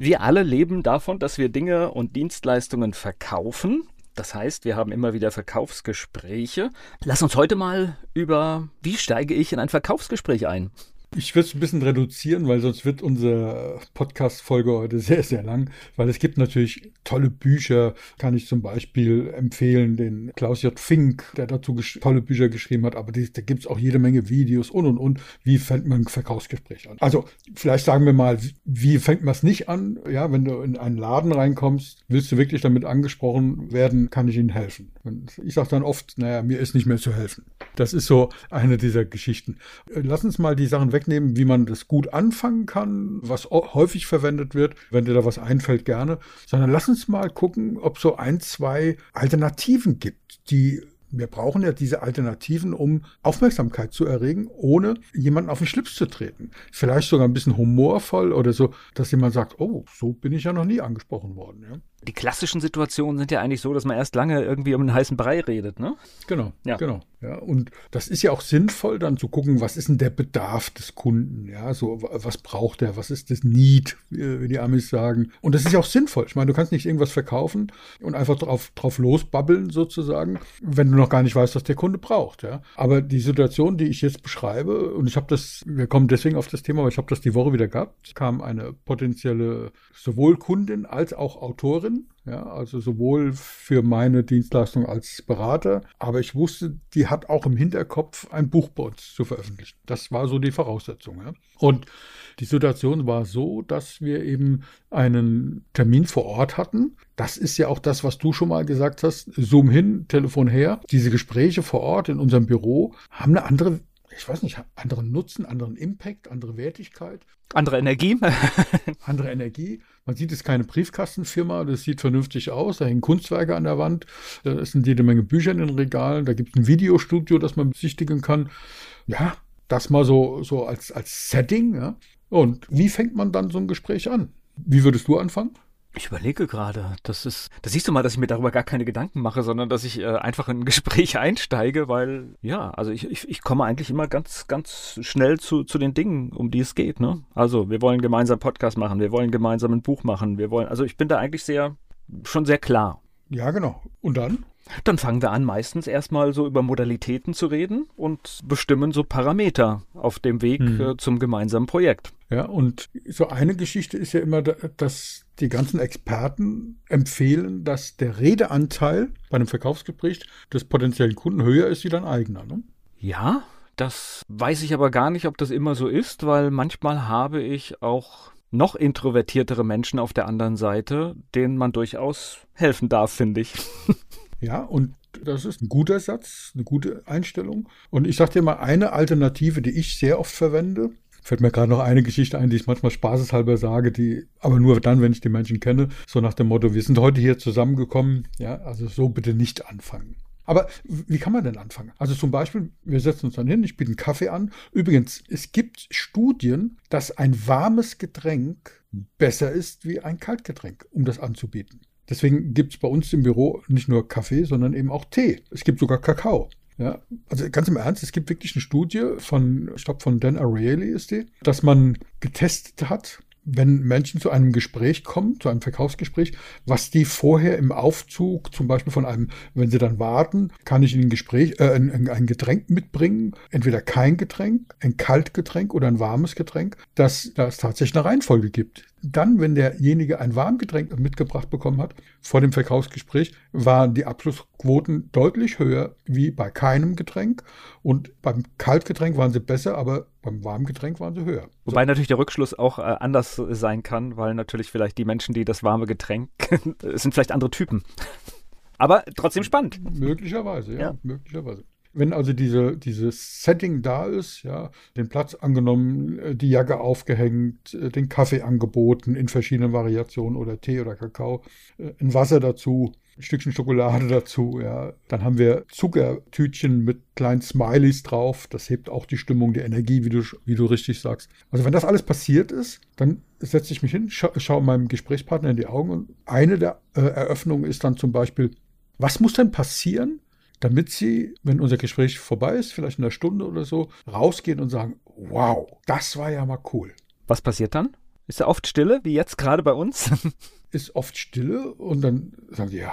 Wir alle leben davon, dass wir Dinge und Dienstleistungen verkaufen. Das heißt, wir haben immer wieder Verkaufsgespräche. Lass uns heute mal über, wie steige ich in ein Verkaufsgespräch ein? Ich würde es ein bisschen reduzieren, weil sonst wird unsere Podcast-Folge heute sehr, sehr lang, weil es gibt natürlich tolle Bücher, kann ich zum Beispiel empfehlen, den Klaus J. Fink, der dazu tolle Bücher geschrieben hat, aber die, da gibt es auch jede Menge Videos und und und. Wie fängt man ein Verkaufsgespräch an? Also vielleicht sagen wir mal, wie fängt man es nicht an? Ja, wenn du in einen Laden reinkommst, willst du wirklich damit angesprochen werden, kann ich Ihnen helfen? Und ich sage dann oft, naja, mir ist nicht mehr zu helfen. Das ist so eine dieser Geschichten. Lass uns mal die Sachen weg wegnehmen, wie man das gut anfangen kann, was häufig verwendet wird. Wenn dir da was einfällt, gerne. Sondern lass uns mal gucken, ob so ein, zwei Alternativen gibt, die wir brauchen ja diese Alternativen, um Aufmerksamkeit zu erregen, ohne jemanden auf den Schlips zu treten. Vielleicht sogar ein bisschen humorvoll oder so, dass jemand sagt, oh, so bin ich ja noch nie angesprochen worden. Ja? Die klassischen Situationen sind ja eigentlich so, dass man erst lange irgendwie um einen heißen Brei redet, ne? Genau, ja. genau. Ja, und das ist ja auch sinnvoll, dann zu gucken, was ist denn der Bedarf des Kunden? Ja, so, was braucht er? Was ist das Need, wie die Amis sagen? Und das ist ja auch sinnvoll. Ich meine, du kannst nicht irgendwas verkaufen und einfach drauf, drauf losbabbeln sozusagen, wenn du noch gar nicht weißt, was der Kunde braucht, ja. Aber die Situation, die ich jetzt beschreibe, und ich habe das, wir kommen deswegen auf das Thema, weil ich habe das die Woche wieder gehabt, kam eine potenzielle sowohl Kundin als auch Autorin Beraterin, ja, also sowohl für meine Dienstleistung als Berater, aber ich wusste, die hat auch im Hinterkopf ein Buch bei uns zu veröffentlichen. Das war so die Voraussetzung. Ja. Und die Situation war so, dass wir eben einen Termin vor Ort hatten. Das ist ja auch das, was du schon mal gesagt hast. Zoom hin, Telefon her. Diese Gespräche vor Ort in unserem Büro haben eine andere ich weiß nicht, anderen Nutzen, anderen Impact, andere Wertigkeit. Andere Energie. andere Energie. Man sieht, es ist keine Briefkastenfirma, das sieht vernünftig aus, da hängen Kunstwerke an der Wand, da sind jede Menge Bücher in den Regalen, da gibt es ein Videostudio, das man besichtigen kann. Ja, das mal so, so als, als Setting. Ja. Und wie fängt man dann so ein Gespräch an? Wie würdest du anfangen? Ich überlege gerade, das ist, da siehst du mal, dass ich mir darüber gar keine Gedanken mache, sondern dass ich äh, einfach in ein Gespräch einsteige, weil, ja, also ich, ich, ich komme eigentlich immer ganz, ganz schnell zu, zu den Dingen, um die es geht, ne? Also, wir wollen gemeinsam Podcast machen, wir wollen gemeinsam ein Buch machen, wir wollen, also ich bin da eigentlich sehr, schon sehr klar. Ja, genau. Und dann? Dann fangen wir an, meistens erstmal so über Modalitäten zu reden und bestimmen so Parameter auf dem Weg hm. äh, zum gemeinsamen Projekt. Ja, und so eine Geschichte ist ja immer, dass die ganzen Experten empfehlen, dass der Redeanteil bei einem Verkaufsgespräch des potenziellen Kunden höher ist wie dein eigener. Ne? Ja, das weiß ich aber gar nicht, ob das immer so ist, weil manchmal habe ich auch noch introvertiertere Menschen auf der anderen Seite, denen man durchaus helfen darf, finde ich. Ja, und das ist ein guter Satz, eine gute Einstellung. Und ich sage dir mal eine Alternative, die ich sehr oft verwende. Fällt mir gerade noch eine Geschichte ein, die ich manchmal spaßeshalber sage, die aber nur dann, wenn ich die Menschen kenne, so nach dem Motto, wir sind heute hier zusammengekommen, ja, also so bitte nicht anfangen. Aber wie kann man denn anfangen? Also zum Beispiel, wir setzen uns dann hin, ich biete einen Kaffee an. Übrigens, es gibt Studien, dass ein warmes Getränk besser ist wie ein Kaltgetränk, um das anzubieten. Deswegen gibt es bei uns im Büro nicht nur Kaffee, sondern eben auch Tee. Es gibt sogar Kakao. Ja, also ganz im Ernst, es gibt wirklich eine Studie von, ich glaube von Dan Ariely ist die, dass man getestet hat, wenn Menschen zu einem Gespräch kommen, zu einem Verkaufsgespräch, was die vorher im Aufzug, zum Beispiel von einem, wenn sie dann warten, kann ich ihnen ein Gespräch, äh, ein, ein Getränk mitbringen, entweder kein Getränk, ein Kaltgetränk oder ein warmes Getränk, dass, dass es tatsächlich eine Reihenfolge gibt. Dann, wenn derjenige ein Warmgetränk mitgebracht bekommen hat, vor dem Verkaufsgespräch, waren die Abschlussquoten deutlich höher wie bei keinem Getränk. Und beim Kaltgetränk waren sie besser, aber beim Warmgetränk waren sie höher. Wobei so. natürlich der Rückschluss auch äh, anders sein kann, weil natürlich vielleicht die Menschen, die das warme Getränk, sind vielleicht andere Typen. Aber trotzdem spannend. Möglicherweise, ja, ja. möglicherweise. Wenn also diese, dieses Setting da ist, ja, den Platz angenommen, äh, die Jacke aufgehängt, äh, den Kaffee angeboten in verschiedenen Variationen oder Tee oder Kakao, äh, ein Wasser dazu, ein Stückchen Schokolade dazu, ja. Dann haben wir Zuckertütchen mit kleinen Smileys drauf. Das hebt auch die Stimmung, die Energie, wie du, wie du richtig sagst. Also wenn das alles passiert ist, dann setze ich mich hin, scha schaue meinem Gesprächspartner in die Augen und eine der äh, Eröffnungen ist dann zum Beispiel, was muss denn passieren, damit sie, wenn unser Gespräch vorbei ist, vielleicht in einer Stunde oder so, rausgehen und sagen, wow, das war ja mal cool. Was passiert dann? Ist da oft Stille, wie jetzt gerade bei uns? ist oft Stille und dann sagen die, ja,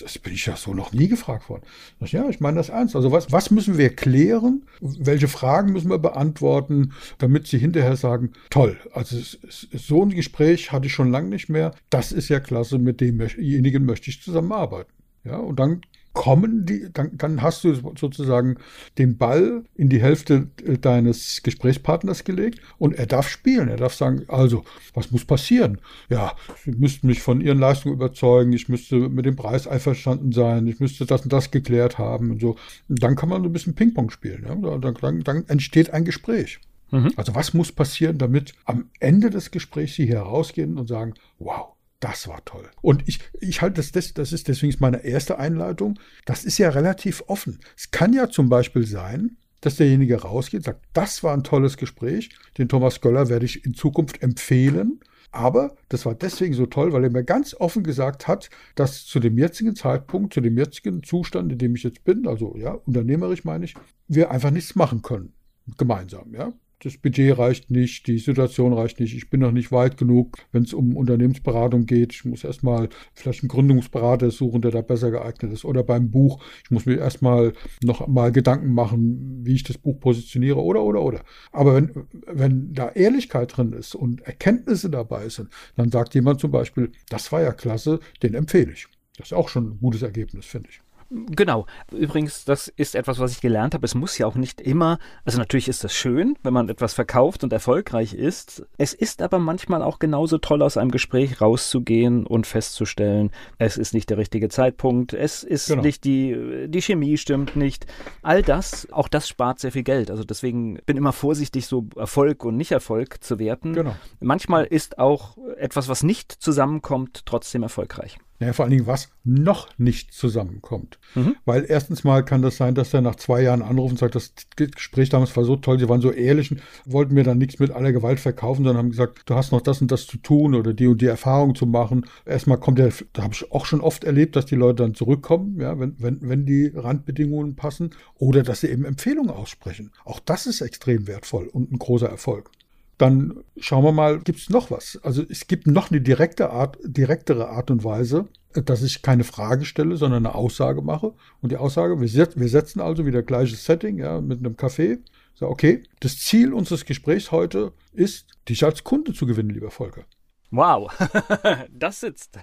das bin ich ja so noch nie gefragt worden. Ich, ja, ich meine das ernst. Also was, was müssen wir klären? Welche Fragen müssen wir beantworten, damit sie hinterher sagen, toll, also so ein Gespräch hatte ich schon lange nicht mehr. Das ist ja klasse, mit demjenigen möchte ich zusammenarbeiten. Ja, und dann kommen die, dann, dann hast du sozusagen den Ball in die Hälfte äh, deines Gesprächspartners gelegt und er darf spielen. Er darf sagen, also, was muss passieren? Ja, Sie müssten mich von Ihren Leistungen überzeugen, ich müsste mit dem Preis einverstanden sein, ich müsste das und das geklärt haben und so. Und dann kann man so ein bisschen Ping-Pong spielen. Ja? Dann, dann, dann entsteht ein Gespräch. Mhm. Also was muss passieren, damit am Ende des Gesprächs Sie hier rausgehen und sagen, wow, das war toll. Und ich, ich halte das, das, das ist deswegen meine erste Einleitung. Das ist ja relativ offen. Es kann ja zum Beispiel sein, dass derjenige rausgeht, sagt, das war ein tolles Gespräch. Den Thomas Göller werde ich in Zukunft empfehlen. Aber das war deswegen so toll, weil er mir ganz offen gesagt hat, dass zu dem jetzigen Zeitpunkt, zu dem jetzigen Zustand, in dem ich jetzt bin, also ja, unternehmerisch meine ich, wir einfach nichts machen können. Gemeinsam, ja das Budget reicht nicht, die Situation reicht nicht, ich bin noch nicht weit genug, wenn es um Unternehmensberatung geht. Ich muss erstmal vielleicht einen Gründungsberater suchen, der da besser geeignet ist. Oder beim Buch, ich muss mir erstmal noch mal Gedanken machen, wie ich das Buch positioniere oder, oder, oder. Aber wenn, wenn da Ehrlichkeit drin ist und Erkenntnisse dabei sind, dann sagt jemand zum Beispiel, das war ja klasse, den empfehle ich. Das ist auch schon ein gutes Ergebnis, finde ich. Genau. Übrigens, das ist etwas, was ich gelernt habe. Es muss ja auch nicht immer, also natürlich ist das schön, wenn man etwas verkauft und erfolgreich ist. Es ist aber manchmal auch genauso toll, aus einem Gespräch rauszugehen und festzustellen, es ist nicht der richtige Zeitpunkt, es ist genau. nicht die, die Chemie stimmt nicht. All das, auch das spart sehr viel Geld. Also deswegen bin immer vorsichtig, so Erfolg und Nicht-Erfolg zu werten. Genau. Manchmal ist auch etwas, was nicht zusammenkommt, trotzdem erfolgreich. Naja, vor allen Dingen, was noch nicht zusammenkommt. Mhm. Weil erstens mal kann das sein, dass er nach zwei Jahren anruft und sagt, das Gespräch damals war so toll, sie waren so ehrlich und wollten mir dann nichts mit aller Gewalt verkaufen, sondern haben gesagt, du hast noch das und das zu tun oder die und die Erfahrung zu machen. Erstmal kommt er, da habe ich auch schon oft erlebt, dass die Leute dann zurückkommen, ja, wenn, wenn, wenn die Randbedingungen passen oder dass sie eben Empfehlungen aussprechen. Auch das ist extrem wertvoll und ein großer Erfolg dann schauen wir mal, gibt es noch was? Also es gibt noch eine direkte Art, direktere Art und Weise, dass ich keine Frage stelle, sondern eine Aussage mache. Und die Aussage, wir, set, wir setzen also wieder gleiches Setting, ja, mit einem Kaffee. So, okay, das Ziel unseres Gesprächs heute ist, dich als Kunde zu gewinnen, lieber Volker. Wow, das sitzt.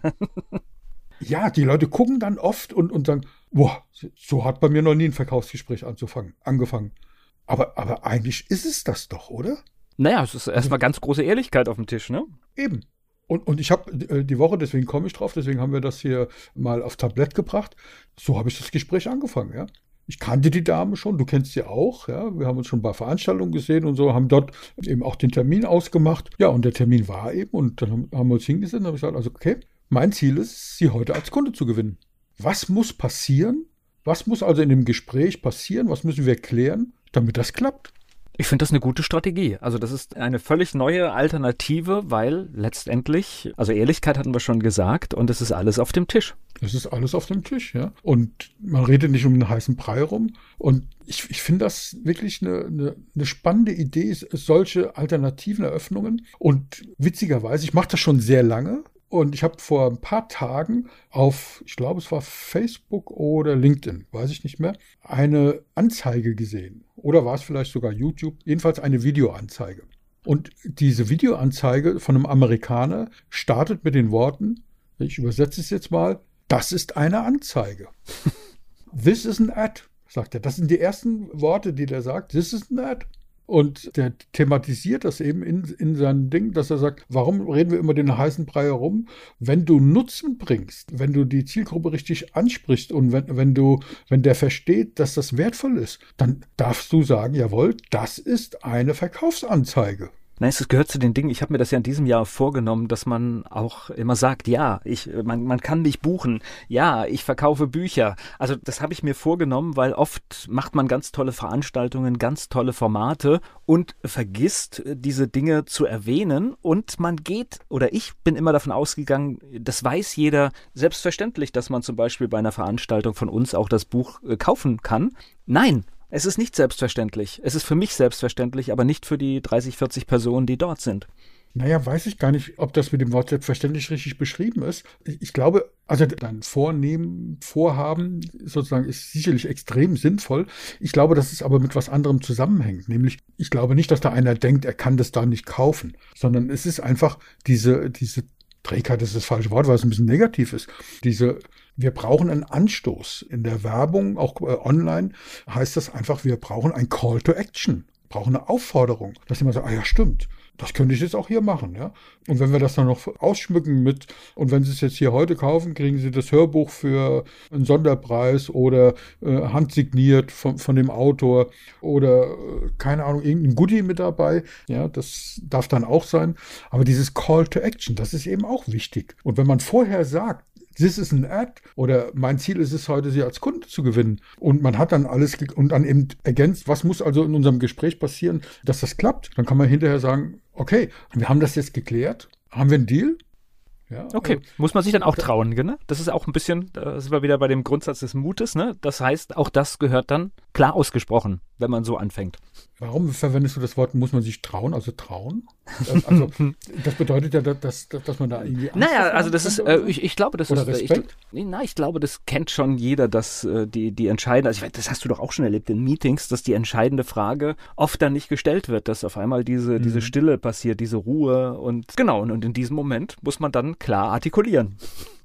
ja, die Leute gucken dann oft und, und sagen, boah, so hat bei mir noch nie ein Verkaufsgespräch anzufangen, angefangen. Aber, aber eigentlich ist es das doch, oder? Naja, es ist erstmal ganz große Ehrlichkeit auf dem Tisch, ne? Eben. Und, und ich habe äh, die Woche, deswegen komme ich drauf, deswegen haben wir das hier mal auf Tablett gebracht. So habe ich das Gespräch angefangen, ja. Ich kannte die Dame schon, du kennst sie auch, ja. Wir haben uns schon bei Veranstaltungen gesehen und so, haben dort eben auch den Termin ausgemacht. Ja, und der Termin war eben, und dann haben wir uns hingesetzt und habe gesagt, also okay, mein Ziel ist, sie heute als Kunde zu gewinnen. Was muss passieren? Was muss also in dem Gespräch passieren? Was müssen wir klären, damit das klappt? Ich finde das eine gute Strategie. Also das ist eine völlig neue Alternative, weil letztendlich, also Ehrlichkeit hatten wir schon gesagt, und es ist alles auf dem Tisch. Es ist alles auf dem Tisch, ja. Und man redet nicht um einen heißen Brei rum. Und ich, ich finde das wirklich eine, eine, eine spannende Idee, solche alternativen Eröffnungen. Und witzigerweise, ich mache das schon sehr lange. Und ich habe vor ein paar Tagen auf, ich glaube, es war Facebook oder LinkedIn, weiß ich nicht mehr, eine Anzeige gesehen. Oder war es vielleicht sogar YouTube? Jedenfalls eine Videoanzeige. Und diese Videoanzeige von einem Amerikaner startet mit den Worten, ich übersetze es jetzt mal, das ist eine Anzeige. This is an ad, sagt er. Das sind die ersten Worte, die der sagt. This is an ad. Und der thematisiert das eben in, in seinem Ding, dass er sagt, warum reden wir immer den heißen Brei herum? Wenn du Nutzen bringst, wenn du die Zielgruppe richtig ansprichst und wenn, wenn du, wenn der versteht, dass das wertvoll ist, dann darfst du sagen, jawohl, das ist eine Verkaufsanzeige. Nein, es gehört zu den Dingen, ich habe mir das ja in diesem Jahr vorgenommen, dass man auch immer sagt, ja, ich, man, man kann mich buchen, ja, ich verkaufe Bücher. Also das habe ich mir vorgenommen, weil oft macht man ganz tolle Veranstaltungen, ganz tolle Formate und vergisst diese Dinge zu erwähnen und man geht, oder ich bin immer davon ausgegangen, das weiß jeder selbstverständlich, dass man zum Beispiel bei einer Veranstaltung von uns auch das Buch äh, kaufen kann. Nein, es ist nicht selbstverständlich. Es ist für mich selbstverständlich, aber nicht für die 30, 40 Personen, die dort sind. Naja, weiß ich gar nicht, ob das mit dem Wort selbstverständlich richtig beschrieben ist. Ich glaube, also dein Vornehmen, Vorhaben sozusagen ist sicherlich extrem sinnvoll. Ich glaube, dass es aber mit was anderem zusammenhängt. Nämlich, ich glaube nicht, dass da einer denkt, er kann das da nicht kaufen, sondern es ist einfach diese, diese Trägheit ist das falsche Wort, weil es ein bisschen negativ ist. Diese wir brauchen einen Anstoß. In der Werbung, auch äh, online, heißt das einfach, wir brauchen ein Call to Action, brauchen eine Aufforderung, dass jemand sagt, ah ja, stimmt, das könnte ich jetzt auch hier machen, ja. Und wenn wir das dann noch ausschmücken mit, und wenn Sie es jetzt hier heute kaufen, kriegen Sie das Hörbuch für einen Sonderpreis oder äh, handsigniert von, von dem Autor oder äh, keine Ahnung, irgendein Goodie mit dabei, ja, das darf dann auch sein. Aber dieses Call to Action, das ist eben auch wichtig. Und wenn man vorher sagt, this is an ad oder mein Ziel ist es heute, sie als Kunde zu gewinnen. Und man hat dann alles und dann eben ergänzt, was muss also in unserem Gespräch passieren, dass das klappt. Dann kann man hinterher sagen, okay, wir haben das jetzt geklärt. Haben wir einen Deal? Ja, okay, also, muss man sich dann auch trauen, ne? Das ist auch ein bisschen, da sind wir wieder bei dem Grundsatz des Mutes, ne? Das heißt, auch das gehört dann klar ausgesprochen, wenn man so anfängt. Warum verwendest du das Wort, muss man sich trauen, also trauen? Äh, also, das bedeutet ja, dass, dass man da irgendwie. Angst naja, also das ist, äh, ich, ich glaube, das oder ist. Respekt? Ich, na, ich glaube, das kennt schon jeder, dass äh, die, die entscheidende, also ich, das hast du doch auch schon erlebt in Meetings, dass die entscheidende Frage oft dann nicht gestellt wird, dass auf einmal diese, mhm. diese Stille passiert, diese Ruhe und genau, und, und in diesem Moment muss man dann klar artikulieren.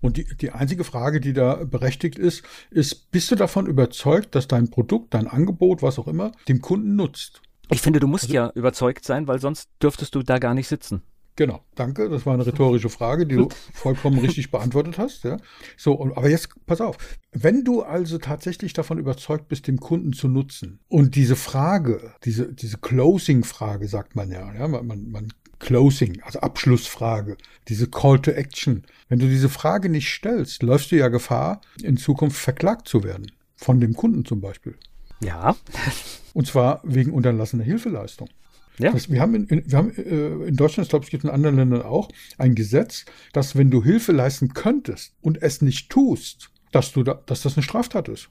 Und die, die einzige Frage, die da berechtigt ist, ist, bist du davon überzeugt, dass dein Produkt, dein Angebot, was auch immer, dem Kunden nutzt? Ich finde, du musst also, ja überzeugt sein, weil sonst dürftest du da gar nicht sitzen. Genau, danke. Das war eine rhetorische Frage, die du vollkommen richtig beantwortet hast. Ja. So, aber jetzt pass auf. Wenn du also tatsächlich davon überzeugt bist, dem Kunden zu nutzen und diese Frage, diese, diese Closing-Frage, sagt man ja, ja man, man Closing, also Abschlussfrage, diese Call to Action. Wenn du diese Frage nicht stellst, läufst du ja Gefahr, in Zukunft verklagt zu werden. Von dem Kunden zum Beispiel. Ja. Und zwar wegen unterlassener Hilfeleistung. Ja. Das, wir haben, in, wir haben äh, in Deutschland, ich glaube, es gibt in anderen Ländern auch, ein Gesetz, dass wenn du Hilfe leisten könntest und es nicht tust, dass, du da, dass das eine Straftat ist.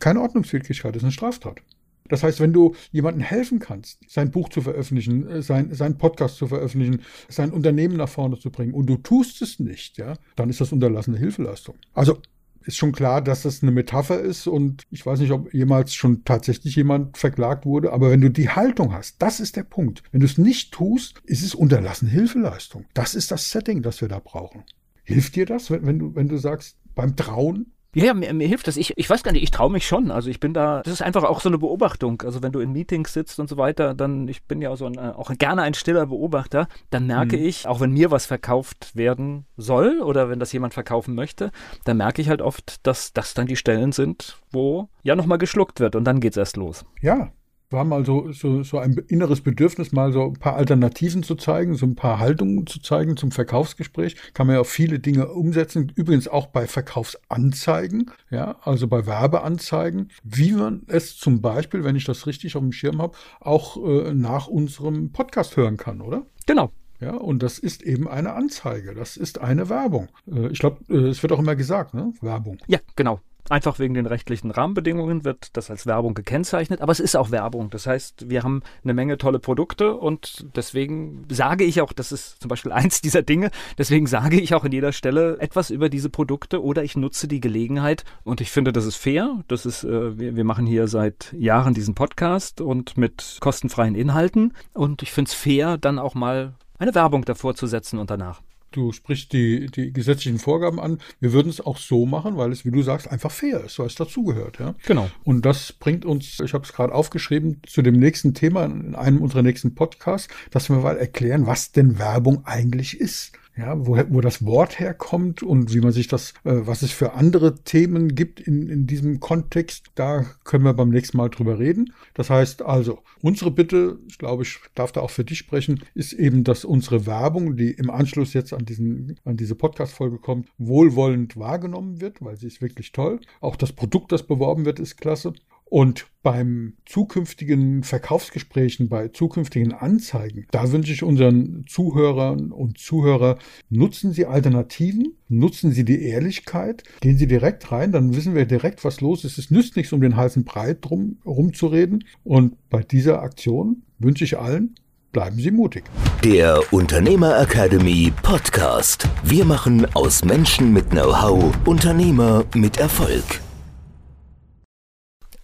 Keine Ordnungswidrigkeit, das ist eine Straftat. Das heißt, wenn du jemandem helfen kannst, sein Buch zu veröffentlichen, äh, sein, sein Podcast zu veröffentlichen, sein Unternehmen nach vorne zu bringen und du tust es nicht, ja, dann ist das unterlassene Hilfeleistung. Also ist schon klar, dass das eine Metapher ist und ich weiß nicht, ob jemals schon tatsächlich jemand verklagt wurde, aber wenn du die Haltung hast, das ist der Punkt. Wenn du es nicht tust, ist es unterlassene Hilfeleistung. Das ist das Setting, das wir da brauchen. Hilft dir das, wenn, wenn du, wenn du sagst, beim Trauen, ja, ja mir, mir hilft das. Ich, ich weiß gar nicht, ich traue mich schon. Also ich bin da, das ist einfach auch so eine Beobachtung. Also wenn du in Meetings sitzt und so weiter, dann, ich bin ja so ein, auch gerne ein stiller Beobachter, dann merke mhm. ich, auch wenn mir was verkauft werden soll oder wenn das jemand verkaufen möchte, dann merke ich halt oft, dass das dann die Stellen sind, wo ja nochmal geschluckt wird und dann geht's erst los. Ja, war mal so, so, so ein inneres Bedürfnis, mal so ein paar Alternativen zu zeigen, so ein paar Haltungen zu zeigen zum Verkaufsgespräch. Kann man ja auch viele Dinge umsetzen. Übrigens auch bei Verkaufsanzeigen, ja, also bei Werbeanzeigen, wie man es zum Beispiel, wenn ich das richtig auf dem Schirm habe, auch äh, nach unserem Podcast hören kann, oder? Genau, ja, und das ist eben eine Anzeige. Das ist eine Werbung. Äh, ich glaube, äh, es wird auch immer gesagt, ne? Werbung. Ja, genau. Einfach wegen den rechtlichen Rahmenbedingungen wird das als Werbung gekennzeichnet, aber es ist auch Werbung. Das heißt, wir haben eine Menge tolle Produkte und deswegen sage ich auch, das ist zum Beispiel eins dieser Dinge, deswegen sage ich auch an jeder Stelle etwas über diese Produkte oder ich nutze die Gelegenheit und ich finde, das ist fair. Das ist, äh, wir, wir machen hier seit Jahren diesen Podcast und mit kostenfreien Inhalten und ich finde es fair, dann auch mal eine Werbung davor zu setzen und danach. Du sprichst die, die gesetzlichen Vorgaben an. Wir würden es auch so machen, weil es, wie du sagst, einfach fair ist, weil es dazugehört. Ja? Genau. Und das bringt uns, ich habe es gerade aufgeschrieben, zu dem nächsten Thema in einem unserer nächsten Podcasts, dass wir mal erklären, was denn Werbung eigentlich ist ja, wo, wo das Wort herkommt und wie man sich das, äh, was es für andere Themen gibt in, in diesem Kontext, da können wir beim nächsten Mal drüber reden. Das heißt also, unsere Bitte, ich glaube, ich darf da auch für dich sprechen, ist eben, dass unsere Werbung, die im Anschluss jetzt an, diesen, an diese Podcast-Folge kommt, wohlwollend wahrgenommen wird, weil sie ist wirklich toll. Auch das Produkt, das beworben wird, ist klasse. Und beim zukünftigen Verkaufsgesprächen, bei zukünftigen Anzeigen, da wünsche ich unseren Zuhörern und Zuhörer, nutzen Sie Alternativen, nutzen Sie die Ehrlichkeit, gehen Sie direkt rein, dann wissen wir direkt, was los ist. Es nützt nichts, um den heißen Breit drum rumzureden. Und bei dieser Aktion wünsche ich allen, bleiben Sie mutig. Der Unternehmer Academy Podcast. Wir machen aus Menschen mit Know-how Unternehmer mit Erfolg.